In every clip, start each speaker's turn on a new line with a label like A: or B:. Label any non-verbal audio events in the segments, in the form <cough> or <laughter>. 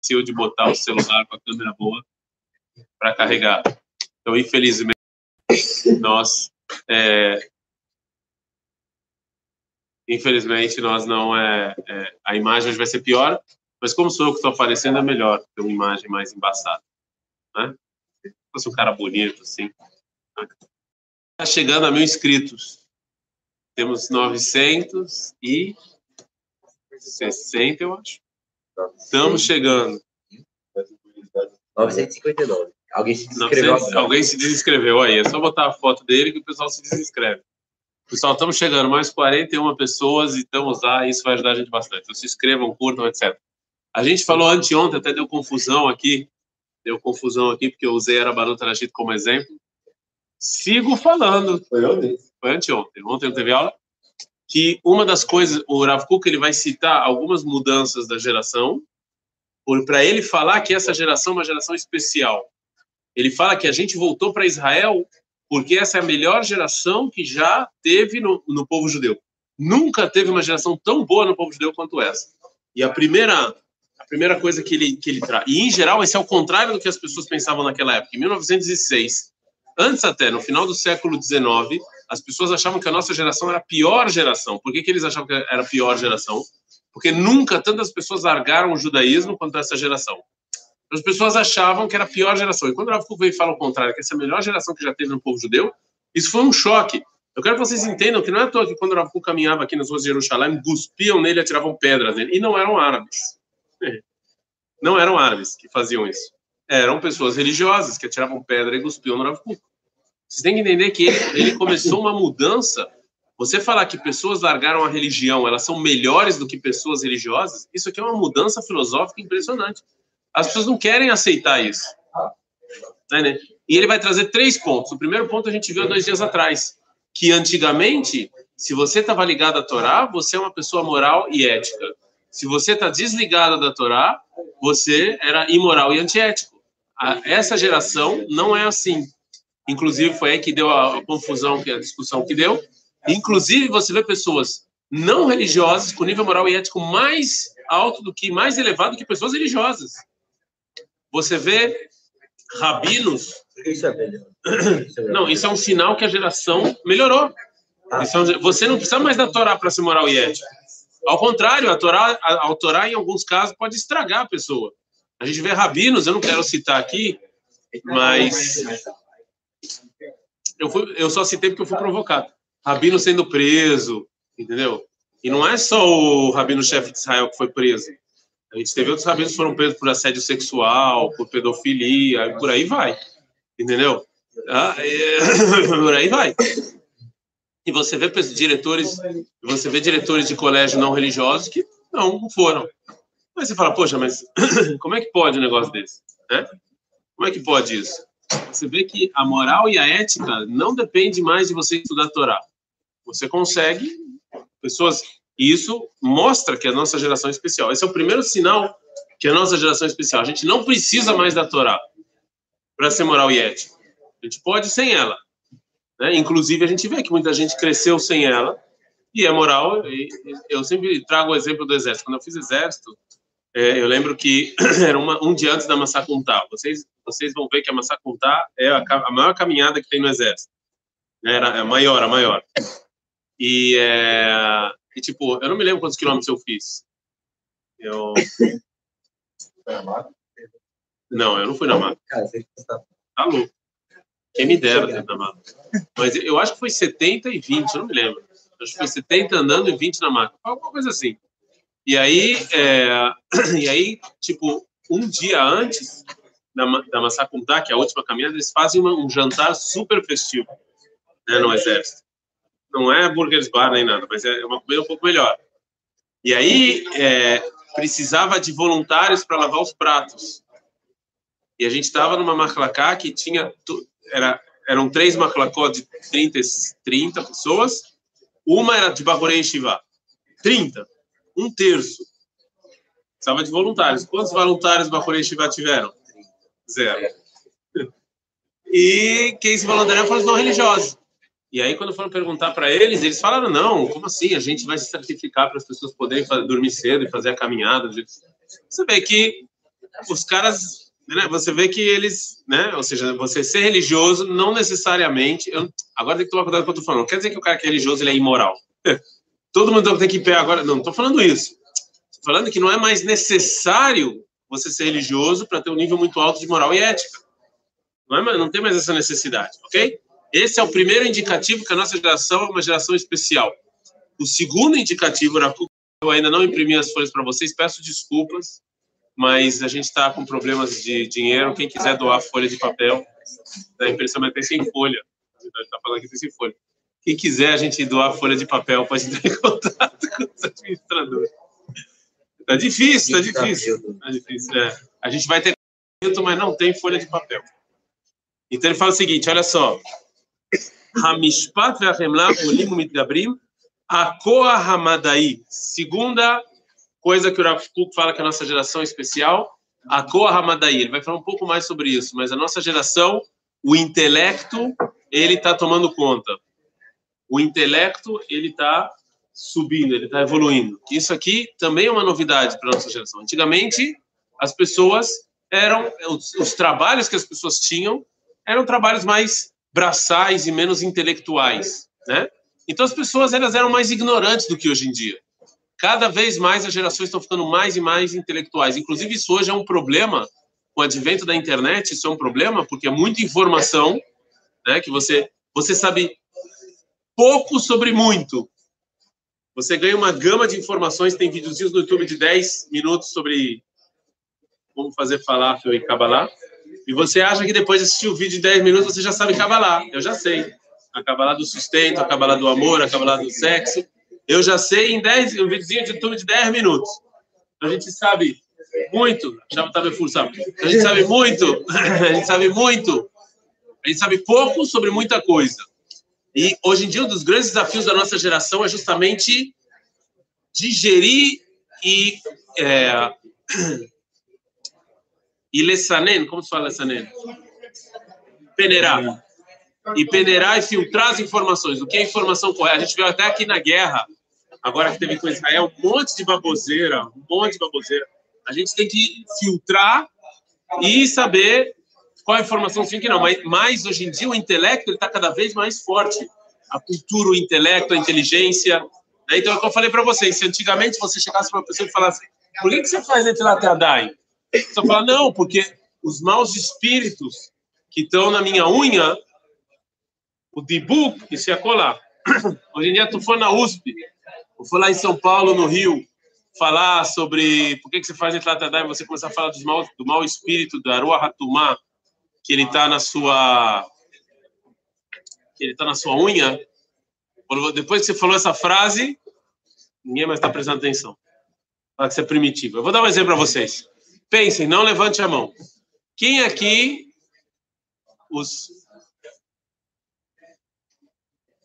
A: esqueceu de botar o celular com a câmera boa para carregar. Então, infelizmente, nós é, infelizmente nós não é, é, a imagem vai ser pior, mas como sou eu que estou aparecendo é melhor ter uma imagem mais embaçada, né? Se fosse um cara bonito assim, está chegando a mil inscritos, temos 960 eu acho, estamos chegando.
B: 959. Alguém se desinscreveu. 900,
A: alguém se desinscreveu aí. É só botar a foto dele que o pessoal se desinscreve. Pessoal, estamos chegando, mais 41 pessoas e estamos lá, isso vai ajudar a gente bastante. Então, se inscrevam, curtam, etc. A gente falou anteontem, até deu confusão aqui, deu confusão aqui, porque eu usei Arabaruta Rashid como exemplo. Sigo falando.
B: Foi ontem?
A: Foi anteontem. Ontem não teve aula. Que uma das coisas, o Rav Kuk, ele vai citar algumas mudanças da geração, para ele falar que essa geração é uma geração especial. Ele fala que a gente voltou para Israel porque essa é a melhor geração que já teve no, no povo judeu. Nunca teve uma geração tão boa no povo judeu quanto essa. E a primeira a primeira coisa que ele que ele traz, e em geral esse é o contrário do que as pessoas pensavam naquela época. Em 1906, antes até no final do século 19, as pessoas achavam que a nossa geração era a pior geração. Por que, que eles achavam que era a pior geração? Porque nunca tantas pessoas largaram o judaísmo quanto essa geração as pessoas achavam que era a pior geração. E quando o Rav veio e fala o contrário, que essa é a melhor geração que já teve no povo judeu, isso foi um choque. Eu quero que vocês entendam que não é à toa que quando o Rav caminhava aqui nas ruas de Jerusalém, cuspiam nele, atiravam pedras nele. E não eram árabes. <laughs> Não eram árabes que faziam isso. Eram pessoas religiosas que atiravam pedra e cuspiam no Rav Vocês têm que entender que ele, ele começou uma mudança. Você falar que pessoas largaram a religião, elas são melhores do que pessoas religiosas, isso aqui é uma mudança filosófica impressionante. As pessoas não querem aceitar isso. Né, né? E ele vai trazer três pontos. O primeiro ponto a gente viu dois dias atrás, que antigamente, se você estava ligado à Torá, você é uma pessoa moral e ética. Se você está desligado da Torá, você era imoral e antiético. Essa geração não é assim. Inclusive, foi aí que deu a confusão, que a discussão que deu. Inclusive, você vê pessoas não religiosas com nível moral e ético mais alto do que, mais elevado que pessoas religiosas. Você vê rabinos.
B: Isso é melhor.
A: Não, isso é um sinal que a geração melhorou. É você não precisa mais da Torá para ser moral e ético. Ao contrário, a Torá, a, a Torá, em alguns casos, pode estragar a pessoa. A gente vê rabinos, eu não quero citar aqui, mas eu, fui, eu só citei porque eu fui provocado. Rabino sendo preso, entendeu? E não é só o rabino-chefe de Israel que foi preso. A gente teve outros rabinos que foram presos por assédio sexual, por pedofilia, por aí vai. Entendeu? Ah, é... <laughs> por aí vai. E você vê diretores, você vê diretores de colégio não religiosos que não foram. Mas você fala, poxa, mas <clears throat> como é que pode um negócio desse? Né? Como é que pode isso? Você vê que a moral e a ética não depende mais de você estudar a Torá. Você consegue, pessoas e isso mostra que a nossa geração é especial. Esse é o primeiro sinal que a nossa geração é especial. A gente não precisa mais da Torá para ser moral e ético. A gente pode sem ela. Né? Inclusive, a gente vê que muita gente cresceu sem ela e é moral. E eu sempre trago o exemplo do exército. Quando eu fiz exército, é, eu lembro que <clears throat> era uma, um dia antes da Massacuntá. Vocês, vocês vão ver que a Massacuntá é a, a maior caminhada que tem no exército. Era a maior, a maior. E é, e, tipo, eu não me lembro quantos quilômetros eu fiz. Eu. Não, eu não fui na mata. Tá louco. Quem me dera na mata. Mas eu acho que foi 70 e 20, eu não me lembro. Eu acho que foi 70 andando e 20 na mata. Alguma coisa assim. E aí, é... <clears throat> e aí tipo, um dia antes da, da Massacuntá, que é a última caminhada, eles fazem uma, um jantar super festivo né, no exército não é burgers bar nem nada, mas é uma comida um pouco melhor. E aí é, precisava de voluntários para lavar os pratos. E a gente estava numa maclacá que tinha era eram três maclacó de 30, 30 pessoas, uma era de Bahurei Shiva. 30, um terço. Precisava de voluntários. Quantos voluntários Bahurei Shiva tiveram? Zero. E quem se voluntariou foram os não religiosos. E aí, quando foram perguntar para eles, eles falaram: não, como assim? A gente vai se sacrificar para as pessoas poderem dormir cedo e fazer a caminhada. Você vê que os caras, né, você vê que eles, né, ou seja, você ser religioso não necessariamente, eu, agora tem que tomar cuidado com o que eu tô falando, não quer dizer que o cara que é religioso ele é imoral. <laughs> Todo mundo tem que pegar agora, não, não tô falando isso. Tô falando que não é mais necessário você ser religioso para ter um nível muito alto de moral e ética. Não, é, não tem mais essa necessidade, ok? Esse é o primeiro indicativo que a nossa geração é uma geração especial. O segundo indicativo, eu ainda não imprimi as folhas para vocês, peço desculpas, mas a gente está com problemas de dinheiro. Quem quiser doar folha de papel, da impressão vai ter sem folha. Está falando que tem sem folha. Quem quiser a gente doar folha de papel, pode entrar em contato com os administradores. Tá difícil, tá difícil. Tá difícil, é. A gente vai ter mas não tem folha de papel. Então ele fala o seguinte, olha só. Akoa. Segunda coisa que o Rav Kuk fala que a nossa geração é especial, akoa hamadai. Ele vai falar um pouco mais sobre isso, mas a nossa geração, o intelecto, ele está tomando conta. O intelecto, ele está subindo, ele está evoluindo. Isso aqui também é uma novidade para nossa geração. Antigamente, as pessoas eram, os, os trabalhos que as pessoas tinham eram trabalhos mais braçais e menos intelectuais, né? Então as pessoas elas eram mais ignorantes do que hoje em dia. Cada vez mais as gerações estão ficando mais e mais intelectuais. Inclusive isso hoje é um problema com o advento da internet. Isso é um problema porque é muita informação, né? Que você você sabe pouco sobre muito. Você ganha uma gama de informações. Tem videozinhos no YouTube de 10 minutos sobre como fazer falafel e cabalá. E você acha que depois de assistir o vídeo de 10 minutos você já sabe Kabbalah. Eu já sei. A Kabbalah do sustento, a Kabbalah do amor, a Kabbalah do sexo. Eu já sei em 10, um videozinho de YouTube de 10 minutos. A gente sabe muito. Já está me forçando. A gente sabe muito. <laughs> A gente sabe muito. A gente sabe pouco sobre muita coisa. E hoje em dia um dos grandes desafios da nossa geração é justamente digerir e é, <clears throat> e lesanen, como se fala lesanen? Peneirar. E peneirar e filtrar as informações. O que é informação correta? A gente viu até aqui na guerra, agora que teve com Israel, um monte de baboseira, um monte de baboseira. A gente tem que filtrar e saber qual a informação sim que não. Mas, mas hoje em dia o intelecto está cada vez mais forte. A cultura, o intelecto, a inteligência. Né? Então, é o que eu falei para vocês. Se antigamente você chegasse para uma pessoa e falasse por que, que você faz entre Latadai? Você fala, não, porque os maus espíritos que estão na minha unha, o Dibu, que se colar. <clears throat> Hoje em dia, tu for na USP, ou for lá em São Paulo, no Rio, falar sobre por que, que você faz Etlatadá e você começar a falar dos mal, do mau espírito da Arua Hatumá, que ele está na sua que ele está na sua unha, depois que você falou essa frase, ninguém mais está prestando atenção. Fala você é primitivo. Eu vou dar um exemplo para vocês. Pensem, não levante a mão. Quem aqui os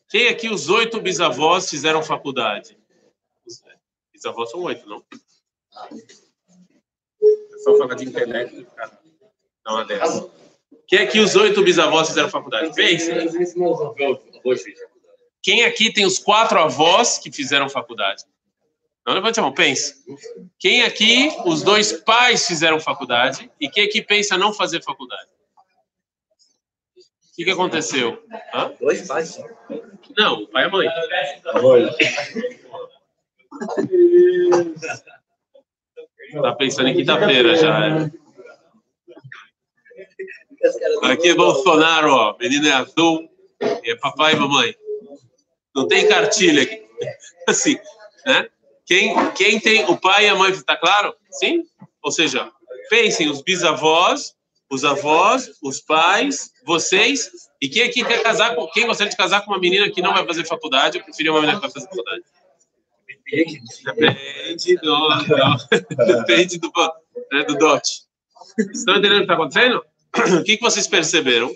A: quem aqui os oito bisavós fizeram faculdade? Os bisavós são oito, não? É só falar de cara. Não é dessa. Quem aqui os oito bisavós fizeram faculdade? Pensem. Quem aqui tem os quatro avós que fizeram faculdade? Não levante a mão, pense. Quem aqui, os dois pais fizeram faculdade e quem aqui pensa não fazer faculdade? O que, que aconteceu?
B: Hã? Dois pais.
A: Não, pai e mãe. Tá pensando em quinta-feira já. É. Aqui é Bolsonaro, ó. Menino é azul. É papai e mamãe. Não tem cartilha aqui. <laughs> Assim, né? Quem, quem tem o pai e a mãe, está claro? Sim? Ou seja, pensem os bisavós, os avós, os pais, vocês, e quem aqui quer casar com, quem gostaria de casar com uma menina que não vai fazer faculdade, eu preferia uma menina que vai fazer faculdade. Depende do <laughs> depende do, né, do dote. Estão entendendo o que está acontecendo? O que, que vocês perceberam?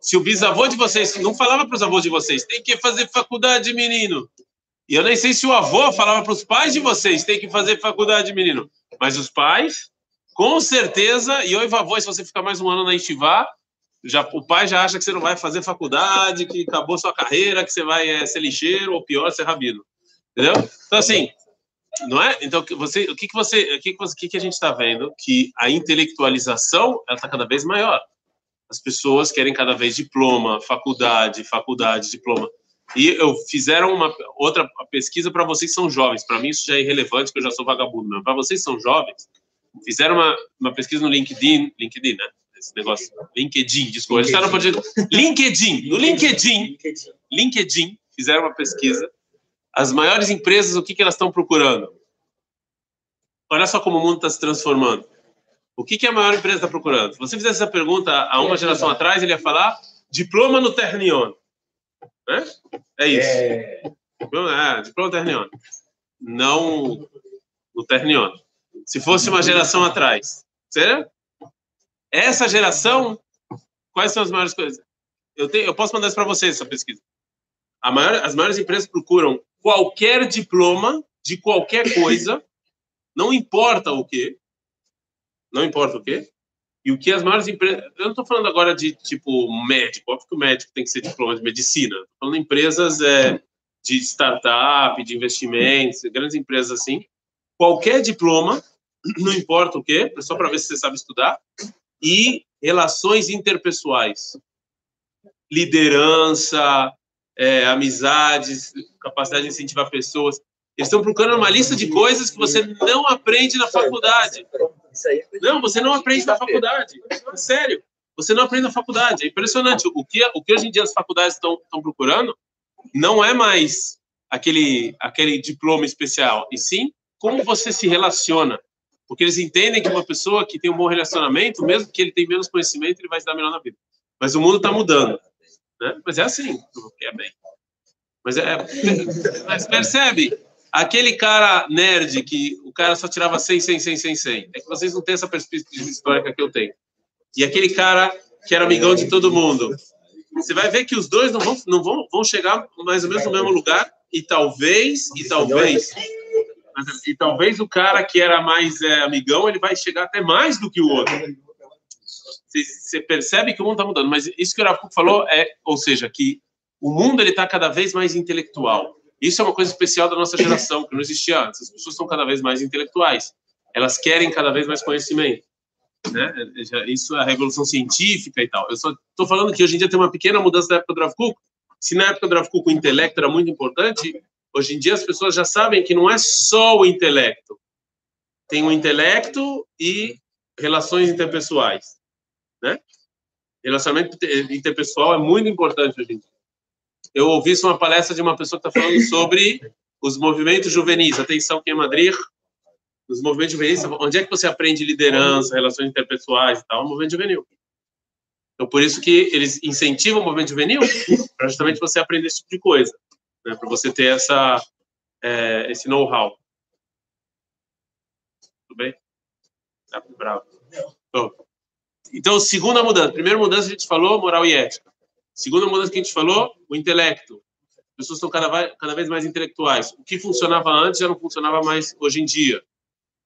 A: Se o bisavô de vocês não falava para os avós de vocês, tem que fazer faculdade, menino. E eu nem sei se o avô falava para os pais de vocês, tem que fazer faculdade, menino. Mas os pais, com certeza, e oi, avô, se você ficar mais um ano na Estivá, já, o pai já acha que você não vai fazer faculdade, que acabou sua carreira, que você vai é, ser lixeiro, ou pior, ser rabino. Entendeu? Então, assim, não é? Então, você, o que que você, o que que, você, o que, que a gente está vendo? Que a intelectualização ela está cada vez maior. As pessoas querem cada vez diploma, faculdade, faculdade, diploma. E eu fizeram uma outra pesquisa para vocês que são jovens. Para mim isso já é irrelevante, porque eu já sou vagabundo. Para vocês que são jovens, fizeram uma, uma pesquisa no LinkedIn, LinkedIn, né? Esse negócio, LinkedIn, desculpa. A gente está no LinkedIn, no LinkedIn, LinkedIn, fizeram uma pesquisa. As maiores empresas, o que, que elas estão procurando? Olha só como o mundo está se transformando. O que, que a maior empresa está procurando? Se você fizesse essa pergunta há uma geração atrás, ele ia falar diploma no Ternion. Né? É isso. É... é diploma no Ternion. Não no Ternion. Se fosse uma geração atrás. Sério? Essa geração, quais são as maiores coisas? Eu, tenho, eu posso mandar isso para vocês, essa pesquisa. Maior, as maiores empresas procuram qualquer diploma de qualquer coisa, não importa o que, não importa o que, e o que as maiores empresas. Eu não estou falando agora de tipo médico, óbvio que o médico tem que ser diploma de medicina. Estou falando de empresas é, de startup, de investimentos, grandes empresas assim. Qualquer diploma, <clears throat> não importa o que, só para ver se você sabe estudar, e relações interpessoais, liderança, é, amizades, capacidade de incentivar pessoas. Eles estão procurando uma lista de coisas que você não aprende na faculdade. Não, você não aprende na faculdade. Sério, você não aprende na faculdade. É impressionante. O que, o que hoje em dia as faculdades estão, estão procurando não é mais aquele, aquele diploma especial, e sim como você se relaciona. Porque eles entendem que uma pessoa que tem um bom relacionamento, mesmo que ele tenha menos conhecimento, ele vai se dar melhor na vida. Mas o mundo está mudando. Né? Mas é assim, é bem. Mas, é, <laughs> mas percebe, aquele cara nerd que o cara só tirava 100, 100, 100, 100, 100. É que vocês não têm essa perspectiva histórica que eu tenho. E aquele cara que era amigão de todo mundo. Você vai ver que os dois não vão, não vão, vão chegar mais ou menos no mesmo lugar e talvez, e talvez e talvez o cara que era mais é, amigão, ele vai chegar até mais do que o outro. Você percebe que o mundo está mudando, mas isso que o Rafa falou é, ou seja, que o mundo ele está cada vez mais intelectual. Isso é uma coisa especial da nossa geração, que não existia antes. As pessoas são cada vez mais intelectuais. Elas querem cada vez mais conhecimento. Né? Isso é a revolução científica e tal. Eu só estou falando que hoje em dia tem uma pequena mudança da época do Rav Kuk. Se na época do Rav Kuk o intelecto era muito importante, Hoje em dia as pessoas já sabem que não é só o intelecto. Tem o intelecto e relações interpessoais, né? Relacionamento interpessoal é muito importante hoje em dia. Eu ouvi isso uma palestra de uma pessoa que está falando <laughs> sobre os movimentos juvenis. Atenção, quem é Madrid? Os movimentos juvenis, onde é que você aprende liderança, relações interpessoais e tal? O movimento juvenil. Então, por isso que eles incentivam o movimento juvenil, para justamente você aprender esse tipo de coisa né, para você ter essa, é, esse know-how. Tudo bem? Tá bravo. Então, segunda mudança. Primeira mudança a gente falou moral e ética. Segunda mudança que a gente falou, o intelecto. As pessoas estão cada, cada vez mais intelectuais. O que funcionava antes já não funcionava mais hoje em dia.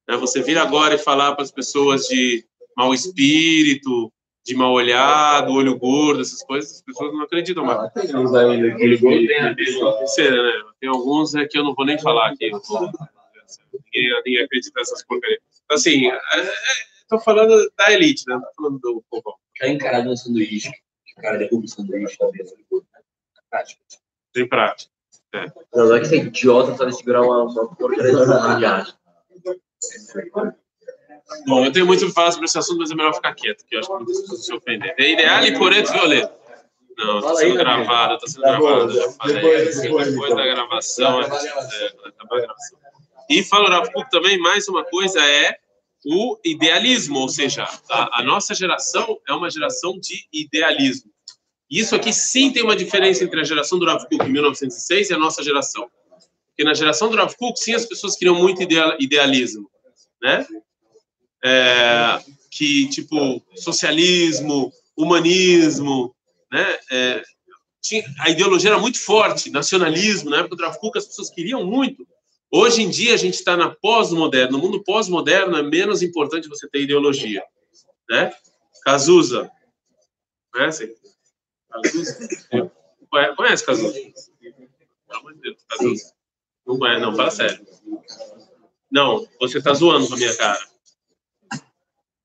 A: Né, você vir agora e falar para as pessoas de mau espírito, de mal olhado, olho gordo, essas coisas, as pessoas não acreditam mais. Ah, tem uns ainda que né? Tem alguns é que eu não vou nem falar aqui. Ninguém, ninguém acredita nessas porcarias. Assim, estou é, é, falando da elite, né? Estou falando do povão.
B: Já encarado no sanduíche, que o cara derruba o sanduíche da mesa.
A: Prática. Tem prática.
B: É. Não, não é que você é idiota para segurar uma, uma porcaria de viagem.
A: Bom, eu tenho muito para falar sobre esse assunto, mas é melhor ficar quieto, que eu acho que muitas pessoas se ofender. É ideal e porém violento. Não, está sendo gravado, está sendo tá gravado, já falei. Depois, depois, depois da gravação, é, é, gravação. E falo Rav também, mais uma coisa é o idealismo, ou seja, a, a, nossa geração é uma geração de idealismo. Isso aqui sim tem uma diferença entre a geração do Rav Kuk em 1906 e a nossa geração. Porque na geração do Rav Kuk, sim, as pessoas queriam muito idealismo, né? é, que, tipo, socialismo, humanismo, né? É, tinha, a ideologia era muito forte, nacionalismo, na época do Trafic, as pessoas queriam muito. Hoje em dia, a gente está na pós-moderno. No mundo pós-moderno, é menos importante você ter ideologia, né? Cazuza. Conhece? Cazuza? Conhece Cazuza? Pelo amor de Deus, Cazuza. Não conhece, não, fala sério. Não, você tá zoando com a minha cara.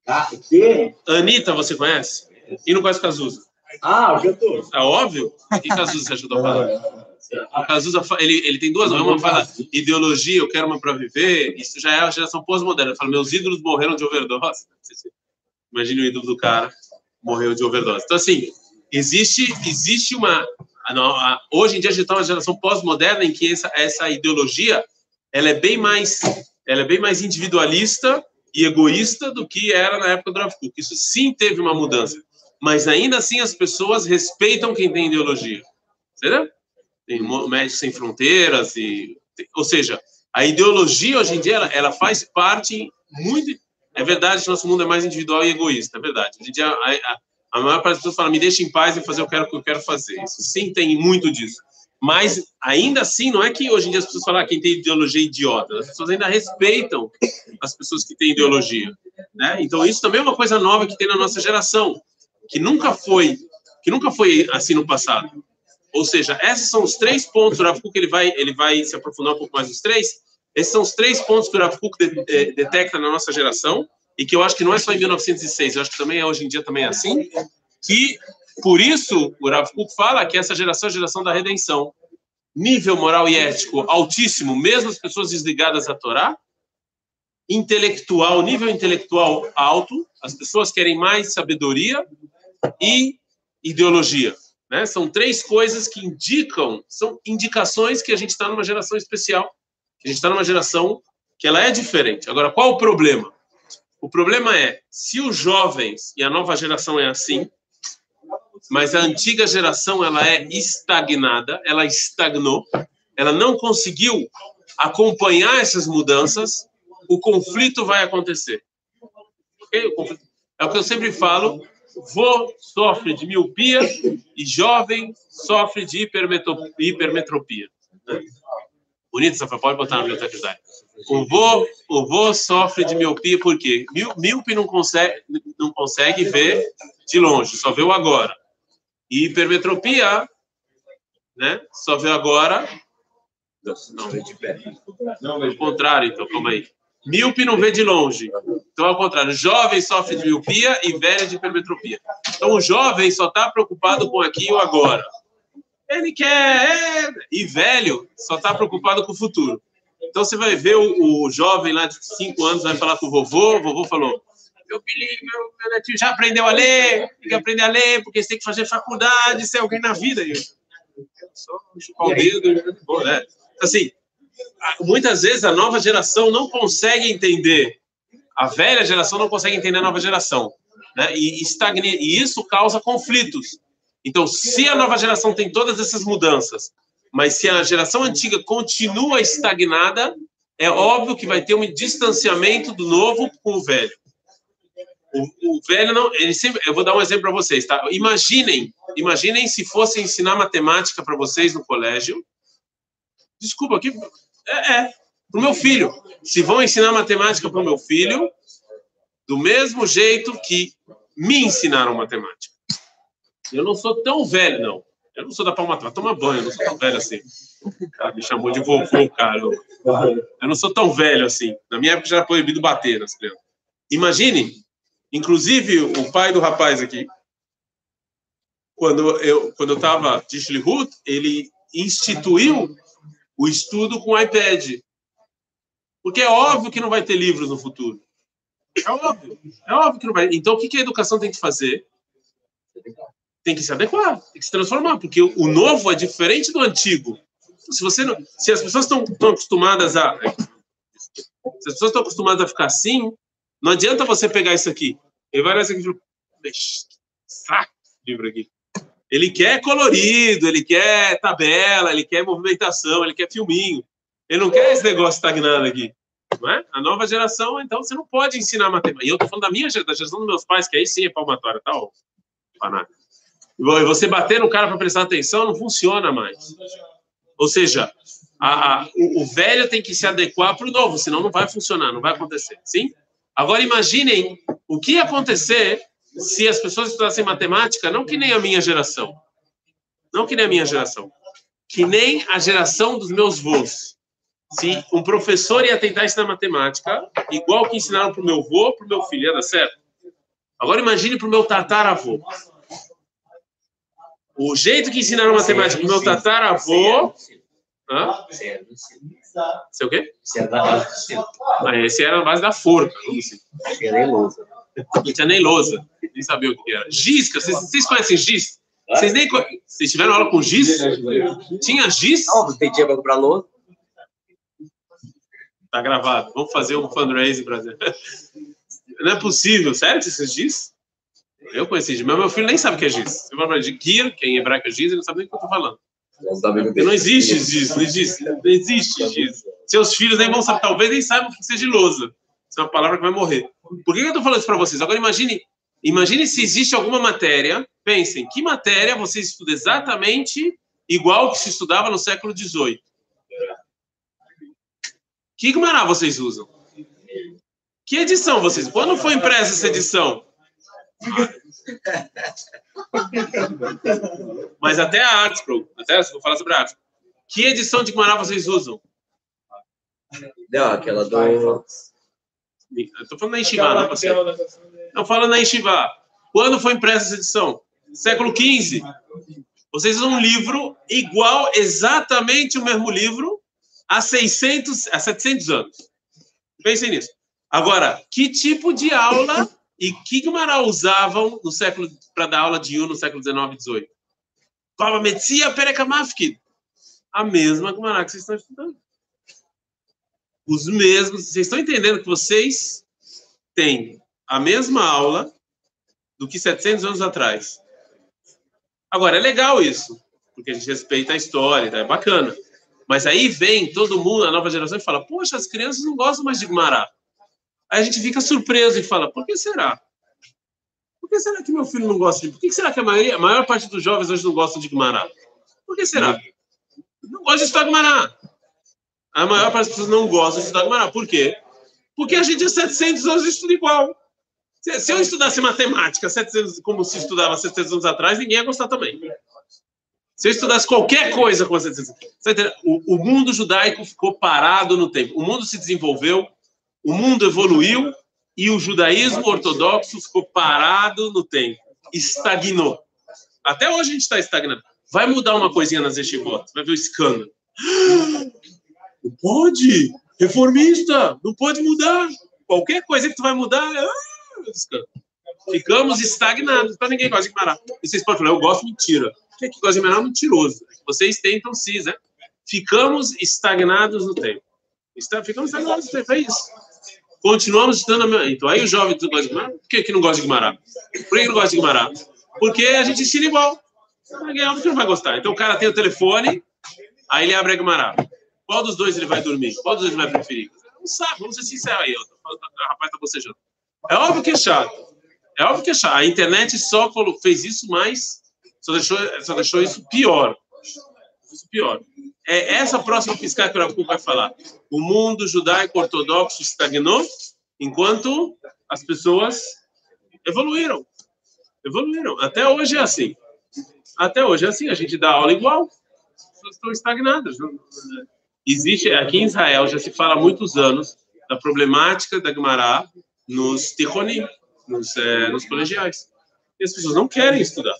C: Ah, o quê?
A: Anitta, você conhece? E não conhece Cazuza?
C: Ah, o cantor.
A: É óbvio? E Cazuza você ajudou a falar? O Cazuza, ele, ele tem duas. Uma fala ideologia, eu quero uma para viver. Isso já é a geração pós-moderna. Fala, meus ídolos morreram de overdose. Imagine o ídolo do cara morreu de overdose. Então, assim, existe, existe uma. hoje em dia a gente está numa geração pós-moderna em que essa, essa ideologia ela é bem mais ela é bem mais individualista e egoísta do que era na época do Kuk. Isso sim teve uma mudança, mas ainda assim as pessoas respeitam quem tem ideologia, entendeu? Tem Médicos Sem Fronteiras e, ou seja, a ideologia hoje em dia ela, ela faz parte muito. É verdade que nosso mundo é mais individual e egoísta, é verdade. Hoje em dia a, a, a maior parte das pessoas fala, me deixa em paz e fazer o que eu quero, eu quero fazer. Isso sim tem muito disso. Mas ainda assim, não é que hoje em dia as pessoas falam ah, quem tem ideologia é idiota. As pessoas ainda respeitam as pessoas que têm ideologia. Né? Então isso também é uma coisa nova que tem na nossa geração, que nunca foi, que nunca foi assim no passado. Ou seja, esses são os três pontos. O Rav Kuk, ele vai, ele vai se aprofundar um pouco mais nos três. Esses são os três pontos que o Rav Kuk de, eh, detecta na nossa geração e que eu acho que não é só em 1906, eu acho que também é hoje em dia também é assim. Que por isso o Rav Kuk fala que essa geração é a geração da redenção. Nível moral e ético altíssimo, mesmo as pessoas desligadas à Torá. Intelectual, nível intelectual alto, as pessoas querem mais sabedoria e ideologia. Né? São três coisas que indicam, são indicações que a gente está numa geração especial, que a gente está numa geração que ela é diferente. Agora, qual o problema? O problema é, se os jovens e a nova geração é assim, mas a antiga geração ela é estagnada, ela estagnou, ela não conseguiu acompanhar essas mudanças, o conflito vai acontecer. É o que eu sempre falo, vô sofre de miopia e jovem sofre de hipermetropia. Bonito frase, pode botar na biblioteca. O vô, o vô sofre de miopia Mí- míope não consegue, não consegue ver de longe, só vê o agora. E hipermetropia, né? Só vê agora. Não, não, ao contrário, então, calma aí. Míope não vê de longe. Então, ao contrário, jovem sofre de miopia e velho de hipermetropia. Então, o jovem só está preocupado com aqui e o agora. Ele quer. é, E velho só está preocupado com o futuro. Então, você vai ver o, o jovem lá de 5 anos, vai falar com o vovô. O vovô falou: Meu filho, meu, meu netinho já aprendeu a ler, tem que aprender a ler, porque você tem que fazer faculdade, ser alguém na vida. Eu, só chupar o dedo. Bom, né? Assim, muitas vezes a nova geração não consegue entender, a velha geração não consegue entender a nova geração, né? E, estagna, e isso causa conflitos. Então, se a nova geração tem todas essas mudanças, mas se a geração antiga continua estagnada, é óbvio que vai ter um distanciamento do novo com o velho. O, o velho não, ele sempre, eu vou dar um exemplo para vocês, tá? Imaginem, imaginem se fosse ensinar matemática para vocês no colégio. Desculpa, aqui é, é para o meu filho. Se vão ensinar matemática para o meu filho, do mesmo jeito que me ensinaram matemática. Eu não sou tão velho, não. Eu não sou da palma vai tomar banho, eu não sou tão velho assim. O cara me chamou de vovô, cara. Eu não sou tão velho assim. Na minha época já era proibido bater nas crianças. Imagine, inclusive o pai do rapaz aqui, quando eu quando eu estava de Shlihut, ele instituiu o estudo com iPad. Porque é óbvio que não vai ter livros no futuro. É óbvio. É óbvio que não vai. Então, o que a educação tem que fazer? Tem que se adequar, tem que se transformar, porque o novo é diferente do antigo. Se você não, se as pessoas estão acostumadas a se as pessoas estão acostumadas a ficar assim, não adianta você pegar isso aqui. Ele vai nessa aqui e fala, "Ixi, que saco livro aqui. Ele quer colorido, ele quer tabela, ele quer movimentação, ele quer filminho. Ele não quer esse negócio estagnado aqui. Não é? A nova geração, então, você não pode ensinar matemática. E eu estou falando da minha geração, da geração dos meus pais, que aí sim é palmatória, tá? ó, fanático. E você bater no cara para prestar atenção não funciona mais. Ou seja, a- a- o, o velho tem que se adequar para o novo, senão não vai funcionar, não vai acontecer. Sim? Agora imaginem o que ia acontecer se as pessoas estudassem matemática, não que nem a minha geração. Não que nem a minha geração. Que nem a geração dos meus vôs. Se um professor ia tentar ensinar matemática, igual que ensinaram para o meu avô, para o meu filho, ia dar certo? Agora imagine para o meu tataravô. O jeito que ensinaram matemática para o meu tataravô... Hã? Sei o quê? Ah, esse era na base da forca. Não tinha nem lousa. Nem sabia o que era. Giz, vocês, vocês conhecem giz? Vocês nem Vocês tiveram aula com giz? Tinha giz?
B: Não, tem dia para comprar louça.
A: Tá gravado. Vamos fazer um fundraising para <laughs> Não é possível. Sério que vocês giz? Eu conheci giz, mas meu filho nem sabe o que é giz. Você fala de gir, que em hebraico é giz, ele não sabe nem o que eu tô falando. Não existe giz, não existe, não existe giz. Seus filhos nem vão saber, talvez nem saibam o que seja lousa. Isso é uma palavra que vai morrer. Por que eu tô falando isso para vocês? Agora imagine, imagine se existe alguma matéria, pensem, que matéria você estuda exatamente igual que se estudava no século XVIII? Que Gumará vocês usam? Que edição vocês? Quando foi impressa essa edição? Mas até a Artspro, até vou falar sobre a Artspro. Que edição de Gumará vocês usam?
B: Não, aquela do.
A: Eu tô falando na Yeshiva, não é você? Não, fala na Yeshiva. Quando foi impressa essa edição? Século XV. Vocês usam um livro igual, exatamente o mesmo livro, há 600, há 700 anos. Pensem nisso. Agora, que tipo de aula e que Gumará usavam no século para dar aula de Yu no século 19 e 18? Fala Metzia Perekamafkid. A mesma Gumará que vocês estão estudando. Os mesmos. Vocês estão entendendo que vocês têm a mesma aula do que 700 anos atrás. Agora, é legal isso, porque a gente respeita a história, tá? é bacana. Mas aí vem todo mundo, a nova geração, e fala: Poxa, as crianças não gostam mais de Gumará. Aí a gente fica surpreso e fala: Por que será? Por que será que meu filho não gosta de. Por que será que a, maioria, a maior parte dos jovens hoje não gostam de Gumará? Por que será? Não gosta de estudar Gumará. A maior parte das pessoas não gosta de estudar Gumará. Por quê? Porque a gente é 700 anos de estudo igual. Se, se eu estudasse matemática 700, como se estudava 700 anos atrás, ninguém ia gostar também. Se eu estudasse qualquer coisa com 700 você o, mundo judaico ficou parado no tempo. O mundo se desenvolveu, o mundo evoluiu e o judaísmo ortodoxo ficou parado no tempo. Estagnou. Até hoje a gente está estagnado. Vai mudar uma coisinha nas yeshivot, vai ver o escândalo. <gasps> Não pode! Reformista! Não pode mudar! Qualquer coisa que tu vai mudar, é escândalo. Ficamos estagnados. Então ninguém gosta de Guimarães. E vocês podem falar, eu gosto mentira. É que gosta de Guimarães é mentiroso. Vocês tentam sim, né? Ficamos estagnados no tempo. Está, ficamos estagnados no tempo, é isso. Continuamos estudando. a- Então, aí o jovem que gosta de Guimarães, por que, que não gosta de Guimarães? Por que, que não gosta de Guimarães? Porque a gente ensina igual. Vai ganhar, porque não vai gostar. Então o cara tem o telefone, aí ele abre a Guimarães. Qual dos dois ele vai dormir? Qual dos dois ele vai preferir? Não sabe, vamos ser sinceros aí. O rapaz tá bocejando. É óbvio que é chato. É óbvio que é chato. A internet só fez isso mais, só deixou, só deixou isso pior. Isso pior. É essa próxima piscada que o Rav Kuk vai falar. O mundo judaico-ortodoxo estagnou enquanto as pessoas evoluíram. Evoluíram. Até hoje é assim. Até hoje é assim. A gente dá aula igual. As pessoas estão estagnadas. Existe, aqui em Israel já se fala há muitos anos da problemática da Gemara nos tichonim, nos, eh, nos colegiais. E as pessoas não querem estudar.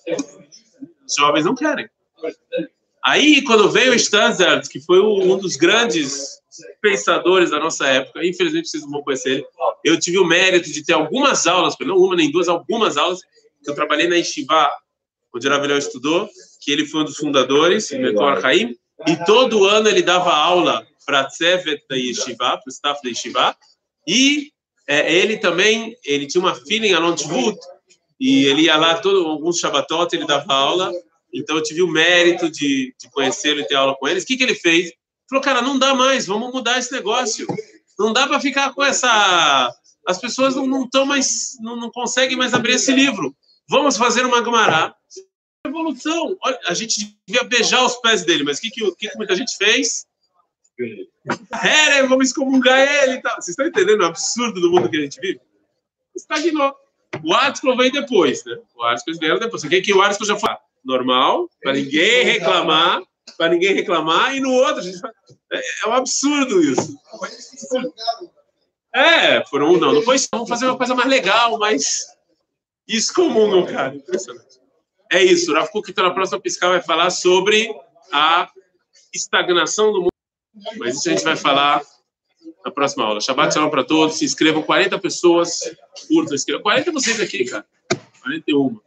A: Os jovens não querem. Aí, quando veio o Stanzard, que foi um dos grandes pensadores da nossa época, infelizmente vocês não vão conhecer ele, eu tive o mérito de ter algumas aulas, não uma nem duas, algumas aulas, que eu trabalhei na Yeshiva, onde Ravelhão estudou, que ele foi um dos fundadores, Mekor Haim, e todo ano ele dava aula para a Tzevet da Yeshiva, para o staff da Yeshiva, e é, ele também, ele tinha uma filha em Alontvut, e ele ia lá todo, alguns Shabbatot, ele dava aula, então eu tive o mérito de, de conhecê-lo e ter aula com eles. O que, que ele fez? Ele falou, cara, não dá mais, vamos mudar esse negócio. Não dá para ficar com essa... As pessoas não estão mais, não, não conseguem mais abrir esse livro. Vamos fazer uma Gumará. Evolução. Olha, a gente devia beijar os pés dele, mas o que, que, que, muita gente fez? Era, vamos excomungar ele e tal. Vocês estão entendendo o absurdo do mundo que a gente vive? Estagnou. O Article veio depois, né? O Article vieram depois. O que, que o Article já foi? Normal, para ninguém reclamar para ninguém reclamar, e no outro a gente vai... é, é um absurdo isso. É, foram não, não foi isso. Vamos fazer uma coisa mais legal, mais isso comum, meu cara. Impressionante. É isso. O Rav Kuk, então, na próxima piscar, vai falar sobre a estagnação do mundo. Mas isso a gente vai falar na próxima aula. Shabbat shalom para todos. Se inscrevam 40 pessoas. Curtam, inscrevam. 40 vocês aqui, cara. 41.